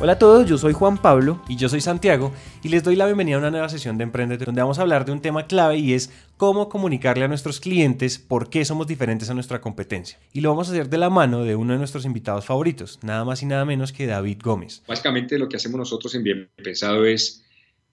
Hola a todos, yo soy Juan Pablo y yo soy Santiago y les doy la bienvenida a una nueva sesión de Emprendete donde vamos a hablar de un tema clave y es cómo comunicarle a nuestros clientes por qué somos diferentes a nuestra competencia. Y lo vamos a hacer de la mano de uno de nuestros invitados favoritos, nada más y nada menos que David Gómez. Básicamente lo que hacemos nosotros en Bien Pensado es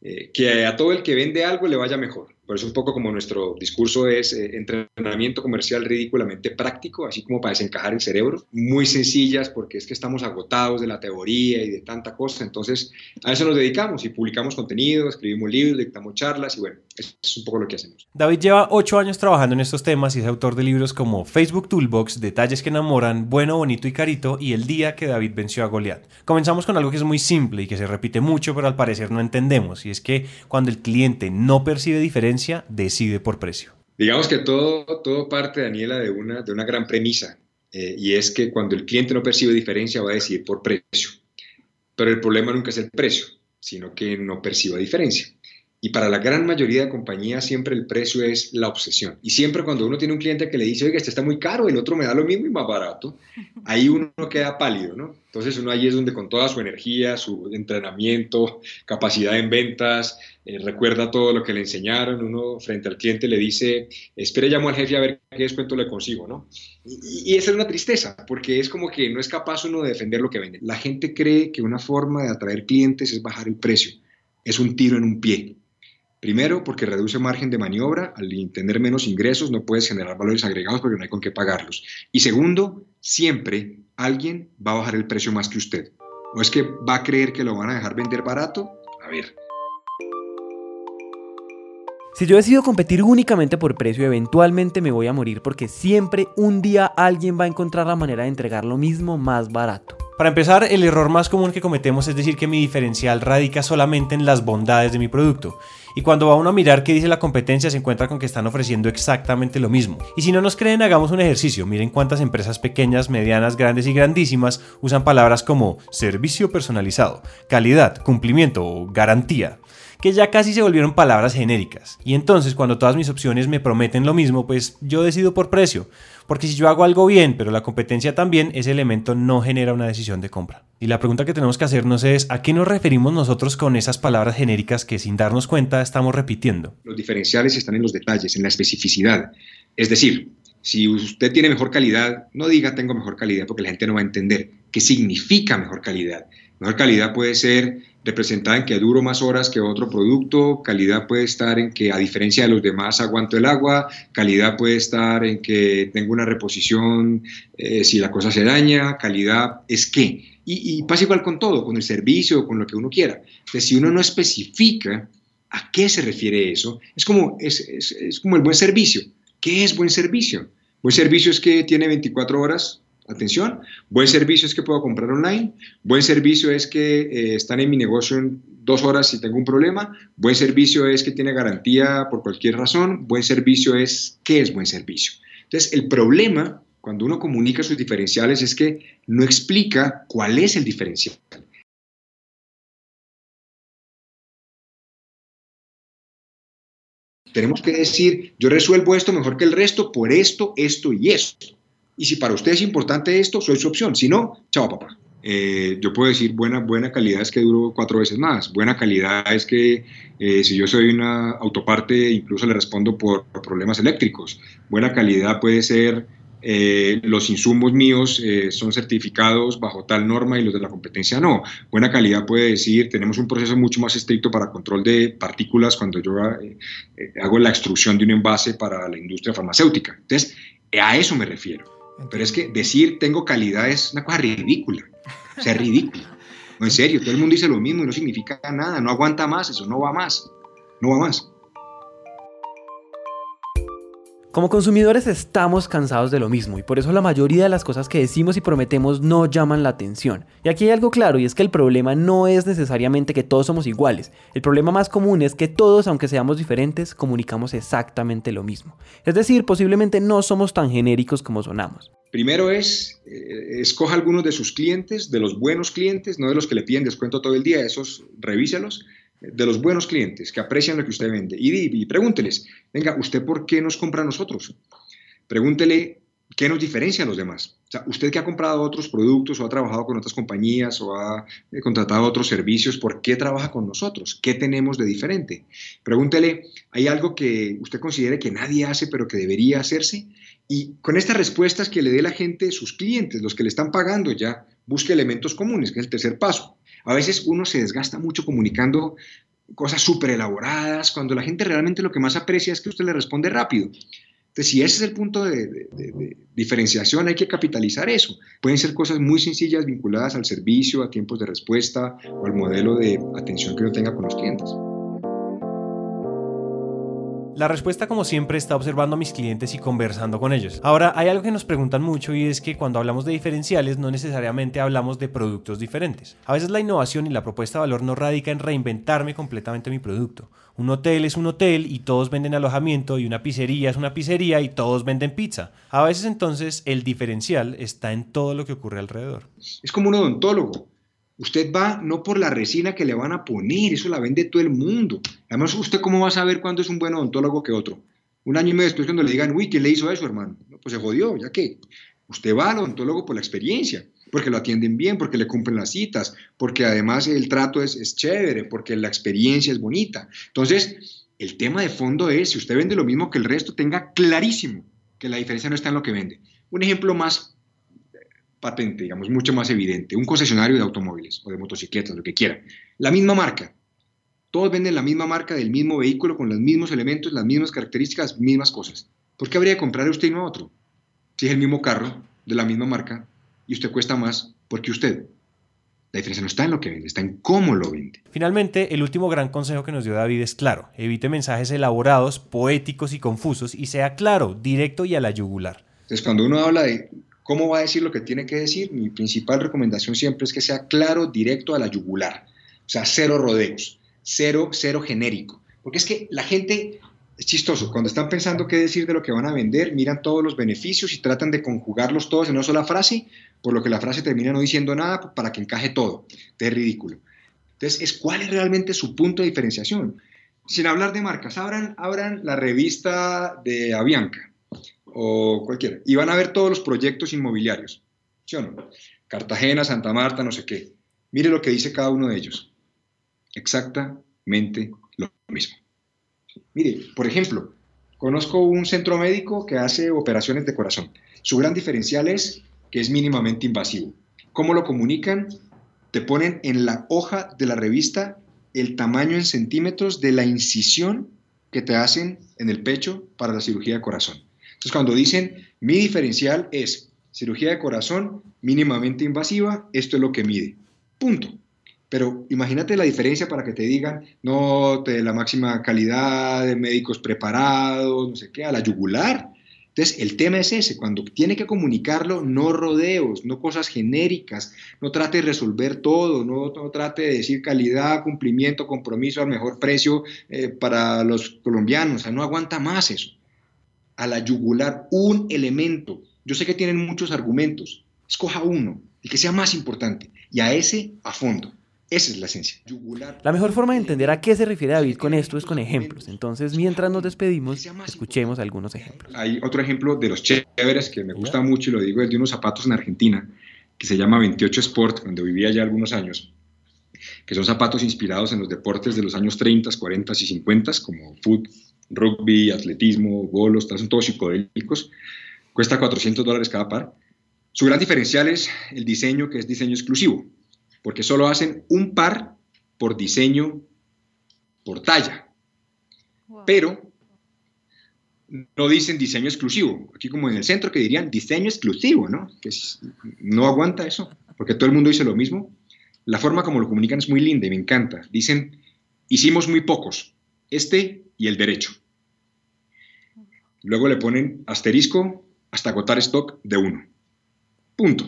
eh, que a todo el que vende algo le vaya mejor. Por eso un poco como nuestro discurso es eh, entrenamiento comercial ridículamente práctico, así como para desencajar el cerebro, muy sencillas porque es que estamos agotados de la teoría y de tanta cosa, entonces a eso nos dedicamos y publicamos contenido, escribimos libros, dictamos charlas y bueno, es un poco lo que hacemos. David lleva ocho años trabajando en estos temas y es autor de libros como Facebook Toolbox, Detalles que enamoran, Bueno, Bonito y Carito y El día que David venció a Goliat. Comenzamos con algo que es muy simple y que se repite mucho pero al parecer no entendemos y es que cuando el cliente no percibe diferencia decide por precio. Digamos que todo, todo parte, Daniela, de una, de una gran premisa, eh, y es que cuando el cliente no percibe diferencia va a decidir por precio. Pero el problema nunca es el precio, sino que no perciba diferencia. Y para la gran mayoría de compañías siempre el precio es la obsesión. Y siempre cuando uno tiene un cliente que le dice, oiga, este está muy caro, el otro me da lo mismo y más barato, ahí uno queda pálido, ¿no? Entonces uno ahí es donde con toda su energía, su entrenamiento, capacidad en ventas, eh, recuerda todo lo que le enseñaron, uno frente al cliente le dice, espere, llamo al jefe a ver qué descuento le consigo, ¿no? Y, y esa es una tristeza, porque es como que no es capaz uno de defender lo que vende. La gente cree que una forma de atraer clientes es bajar el precio. Es un tiro en un pie Primero, porque reduce margen de maniobra. Al tener menos ingresos no puedes generar valores agregados porque no hay con qué pagarlos. Y segundo, siempre alguien va a bajar el precio más que usted. ¿O es que va a creer que lo van a dejar vender barato? A ver. Si yo decido competir únicamente por precio, eventualmente me voy a morir porque siempre un día alguien va a encontrar la manera de entregar lo mismo más barato. Para empezar, el error más común que cometemos es decir que mi diferencial radica solamente en las bondades de mi producto. Y cuando va uno a mirar qué dice la competencia, se encuentra con que están ofreciendo exactamente lo mismo. Y si no nos creen, hagamos un ejercicio. Miren cuántas empresas pequeñas, medianas, grandes y grandísimas usan palabras como servicio personalizado, calidad, cumplimiento o garantía que ya casi se volvieron palabras genéricas. Y entonces cuando todas mis opciones me prometen lo mismo, pues yo decido por precio. Porque si yo hago algo bien, pero la competencia también, ese elemento no genera una decisión de compra. Y la pregunta que tenemos que hacernos es, ¿a qué nos referimos nosotros con esas palabras genéricas que sin darnos cuenta estamos repitiendo? Los diferenciales están en los detalles, en la especificidad. Es decir, si usted tiene mejor calidad, no diga tengo mejor calidad porque la gente no va a entender qué significa mejor calidad. Mejor calidad puede ser representada en que duro más horas que otro producto, calidad puede estar en que a diferencia de los demás aguanto el agua, calidad puede estar en que tengo una reposición eh, si la cosa se daña, calidad es qué. Y, pasa igual con todo, con el servicio, con lo que uno quiera. Entonces, si uno no especifica a qué se refiere eso, es como, es, es como el buen servicio. ¿Qué es buen servicio? Buen servicio es que tiene 24 horas Atención, buen servicio es que puedo comprar online, buen servicio es que eh, están en mi negocio en dos horas si tengo un problema, buen servicio es que tiene garantía por cualquier razón, buen servicio es qué es buen servicio. Entonces, el problema cuando uno comunica sus diferenciales es que no explica cuál es el diferencial. Tenemos que decir, yo resuelvo esto mejor que el resto por esto, esto y esto. Y si para usted es importante esto, soy su opción. Si no, chao papá. Eh, yo puedo decir buena, buena calidad es que duro cuatro veces más. Buena calidad es que eh, si yo soy una autoparte, incluso le respondo por, problemas eléctricos. Buena calidad puede ser eh, los insumos míos son certificados bajo tal norma y los de la competencia no. Buena calidad puede decir, tenemos un proceso mucho más estricto para control de partículas cuando yo hago la extrusión de un envase para la industria farmacéutica. Entonces, a eso me refiero. Pero es que decir tengo calidad es una cosa ridícula. O sea, ridículo. No, en serio, todo el mundo dice lo mismo y no significa nada, no aguanta más, eso no va más. No va más. Como consumidores estamos cansados de lo mismo y por eso la mayoría de las cosas que decimos y prometemos no llaman la atención. Y aquí hay algo claro y es que el problema no es necesariamente que todos somos iguales. El problema más común es que todos, aunque seamos diferentes, comunicamos exactamente lo mismo. Es decir, posiblemente no somos tan genéricos como sonamos. Primero es, eh, escoja algunos de sus clientes, de los buenos clientes, no de los que le piden descuento todo el día, esos revíselos de los buenos clientes que aprecian lo que usted vende y, pregúnteles, venga, ¿usted por qué nos compra a nosotros? Pregúntele qué nos diferencia a los demás. O sea, usted que ha comprado otros productos o ha trabajado con otras compañías o ha eh, contratado otros servicios, ¿por qué trabaja con nosotros? ¿Qué tenemos de diferente? Pregúntele, ¿hay algo que usted considere que nadie hace pero que debería hacerse? Y con estas respuestas que le dé la gente, sus clientes, los que le están pagando ya, busque elementos comunes, que es el tercer paso. A veces uno se desgasta mucho comunicando cosas súper elaboradas, cuando la gente realmente lo que más aprecia es que usted le responde rápido. Entonces, si ese es el punto de, diferenciación, hay que capitalizar eso. Pueden ser cosas muy sencillas vinculadas al servicio, a tiempos de respuesta o al modelo de atención que uno tenga con los clientes. La respuesta, como siempre, está observando a mis clientes y conversando con ellos. Ahora, hay algo que nos preguntan mucho y es que cuando hablamos de diferenciales no necesariamente hablamos de productos diferentes. A veces la innovación y la propuesta de valor no radica en reinventarme completamente mi producto. Un hotel es un hotel y todos venden alojamiento y una pizzería es una pizzería y todos venden pizza. A veces entonces el diferencial está en todo lo que ocurre alrededor. Es como un odontólogo. Usted va no por la resina que le van a poner, eso la vende todo el mundo. Además, ¿usted cómo va a saber cuándo es un buen odontólogo que otro? Un año y medio después cuando le digan, uy, ¿quién le hizo eso, hermano? pues se jodió, ya que usted va al odontólogo por la experiencia, porque lo atienden bien, porque le cumplen las citas, porque además el trato es, es chévere, porque la experiencia es bonita. Entonces, el tema de fondo es, si usted vende lo mismo que el resto, tenga clarísimo que la diferencia no está en lo que vende. Un ejemplo más patente, digamos, mucho más evidente. Un concesionario de automóviles o de motocicletas, lo que quiera. La misma marca. Todos venden la misma marca del mismo vehículo con los mismos elementos, las mismas características, mismas cosas. ¿Por qué habría de comprar usted y no a otro? Si es el mismo carro, de la misma marca, y usted cuesta más, porque usted. La diferencia no está en lo que vende, está en cómo lo vende. Finalmente, el último gran consejo que nos dio David es claro. Evite mensajes elaborados, poéticos y confusos y sea claro, directo y a la yugular. Entonces, cuando uno habla de ¿Cómo va a decir lo que tiene que decir? Mi principal recomendación siempre es que sea claro, directo a la yugular. O sea, cero rodeos, cero, cero genérico. Porque es que la gente, es chistoso, cuando están pensando qué decir de lo que van a vender, miran todos los beneficios y tratan de conjugarlos todos en una sola frase, por lo que la frase termina no diciendo nada para que encaje todo. Es ridículo. Entonces, es cuál es realmente su punto de diferenciación. Sin hablar de marcas, abran, abran la revista de Avianca o cualquiera, y van a ver todos los proyectos inmobiliarios, ¿sí o no? Cartagena, Santa Marta, no sé qué. Mire lo que dice cada uno de ellos. Exactamente lo mismo. Mire, por ejemplo, conozco un centro médico que hace operaciones de corazón. Su gran diferencial es que es mínimamente invasivo. ¿Cómo lo comunican? Te ponen en la hoja de la revista el tamaño en centímetros de la incisión que te hacen en el pecho para la cirugía de corazón. Entonces, cuando dicen mi diferencial es cirugía de corazón mínimamente invasiva, esto es lo que mide. Punto. Pero imagínate la diferencia para que te digan, no, de la máxima calidad de médicos preparados, no sé qué, a la yugular. Entonces, el tema es ese, cuando tiene que comunicarlo, no rodeos, no cosas genéricas, no trate de resolver todo, no, trate de decir calidad, cumplimiento, compromiso al mejor precio eh, para los colombianos, o sea, no aguanta más eso a la yugular un elemento. Yo sé que tienen muchos argumentos. Escoja uno, el que sea más importante, y a ese a fondo. Esa es la esencia. La mejor forma de entender a qué se refiere David con esto es con ejemplos. Entonces, mientras nos despedimos, escuchemos algunos ejemplos. Hay otro ejemplo de los chéveres que me gusta mucho y lo digo, es de unos zapatos en Argentina que se llama 28 Sport, donde vivía ya algunos años, que son zapatos inspirados en los deportes de los años 30, 40 y 50, como fútbol, rugby, atletismo, bolos, son todos psicodélicos. Cuesta 400 dólares cada par. Su gran diferencial es el diseño, que es diseño exclusivo, porque solo hacen un par por diseño, por talla. Pero no dicen diseño exclusivo. Aquí como en el centro que dirían diseño exclusivo, ¿no? Que no aguanta eso, porque todo el mundo dice lo mismo. La forma como lo comunican es muy linda y me encanta. Dicen, hicimos muy pocos. Este y el derecho. Luego le ponen asterisco hasta agotar stock de uno. Punto.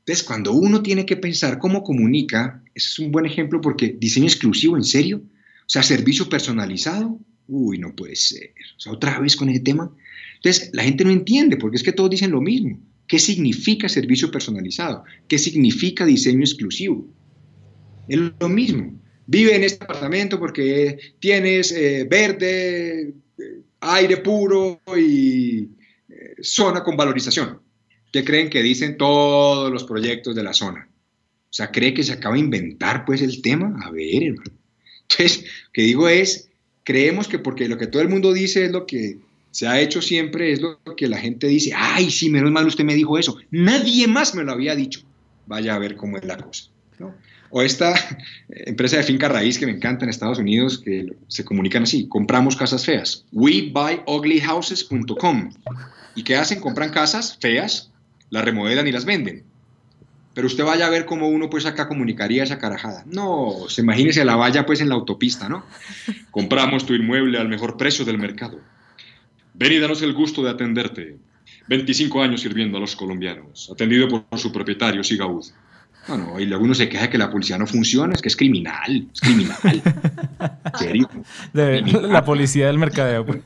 Entonces, cuando uno tiene que pensar cómo comunica, es un buen ejemplo porque diseño exclusivo, ¿en serio? O sea, servicio personalizado, uy, no puede ser. O sea, otra vez con ese tema. Entonces, la gente no entiende porque es que todos dicen lo mismo. ¿Qué significa servicio personalizado? ¿Qué significa diseño exclusivo? Es lo mismo. Vive en este apartamento porque tienes eh, verde, eh, aire puro y eh, zona con valorización. ¿Qué creen que dicen todos los proyectos de la zona? O sea, ¿cree que se acaba de inventar pues el tema? A ver, hermano. Entonces, lo que digo es, creemos que porque lo que todo el mundo dice es lo que se ha hecho siempre, es lo que la gente dice, ay, sí, menos mal usted me dijo eso. Nadie más me lo había dicho. Vaya a ver cómo es la cosa. O esta empresa de finca raíz que me encanta en Estados Unidos, que se comunican así, compramos casas feas. WeBuyUglyHouses.com. ¿Y qué hacen? Compran casas feas, las remodelan y las venden. Pero usted vaya a ver cómo uno pues acá comunicaría esa carajada. No, se imagínese la valla pues en la autopista, ¿no? Compramos tu inmueble al mejor precio del mercado. Ven y danos el gusto de atenderte. 25 años sirviendo a los colombianos, atendido por su propietario Sigaud. Bueno, y luego uno se queja que la policía no funciona, es que es criminal, es criminal. ¿En serio? la policía del mercadeo. Pues.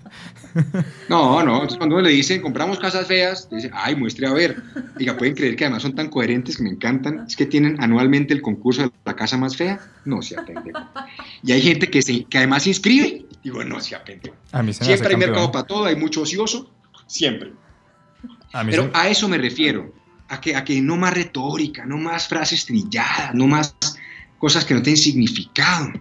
No, no, entonces cuando le dicen compramos casas feas, dice, ay, muestre a ver. Diga, pueden creer que además son tan coherentes que me encantan, es que tienen anualmente el concurso de la casa más fea. No se aprende. Y hay gente que, se, que además se inscribe, digo, no se aprende. siempre hay mercado para todo, hay mucho ocioso, siempre. Pero a eso me refiero a que, a que no más retórica, no más frases trilladas, no más cosas que no tienen significado.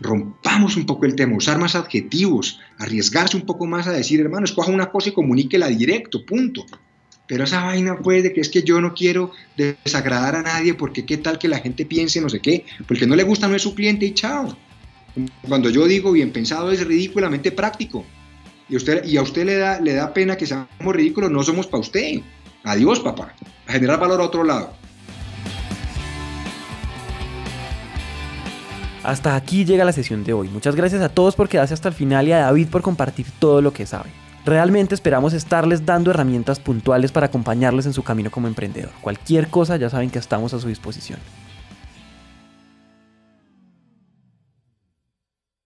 Rompamos un poco el tema, usar más adjetivos, arriesgarse un poco más a decir, hermano, escoja una cosa y comuníquela directo, punto. Pero esa vaina puede que es que yo no quiero desagradar a nadie porque qué tal que la gente piense no sé qué, porque no le gusta no es su cliente y chao. Cuando yo digo bien pensado es ridículamente práctico. Y, usted, y a usted le da, le da pena que seamos ridículos, no somos para usted. Adiós, papá. A generar valor a otro lado. Hasta aquí llega la sesión de hoy. Muchas gracias a todos por quedarse hasta el final y a David por compartir todo lo que sabe. Realmente esperamos estarles dando herramientas puntuales para acompañarles en su camino como emprendedor. Cualquier cosa ya saben que estamos a su disposición.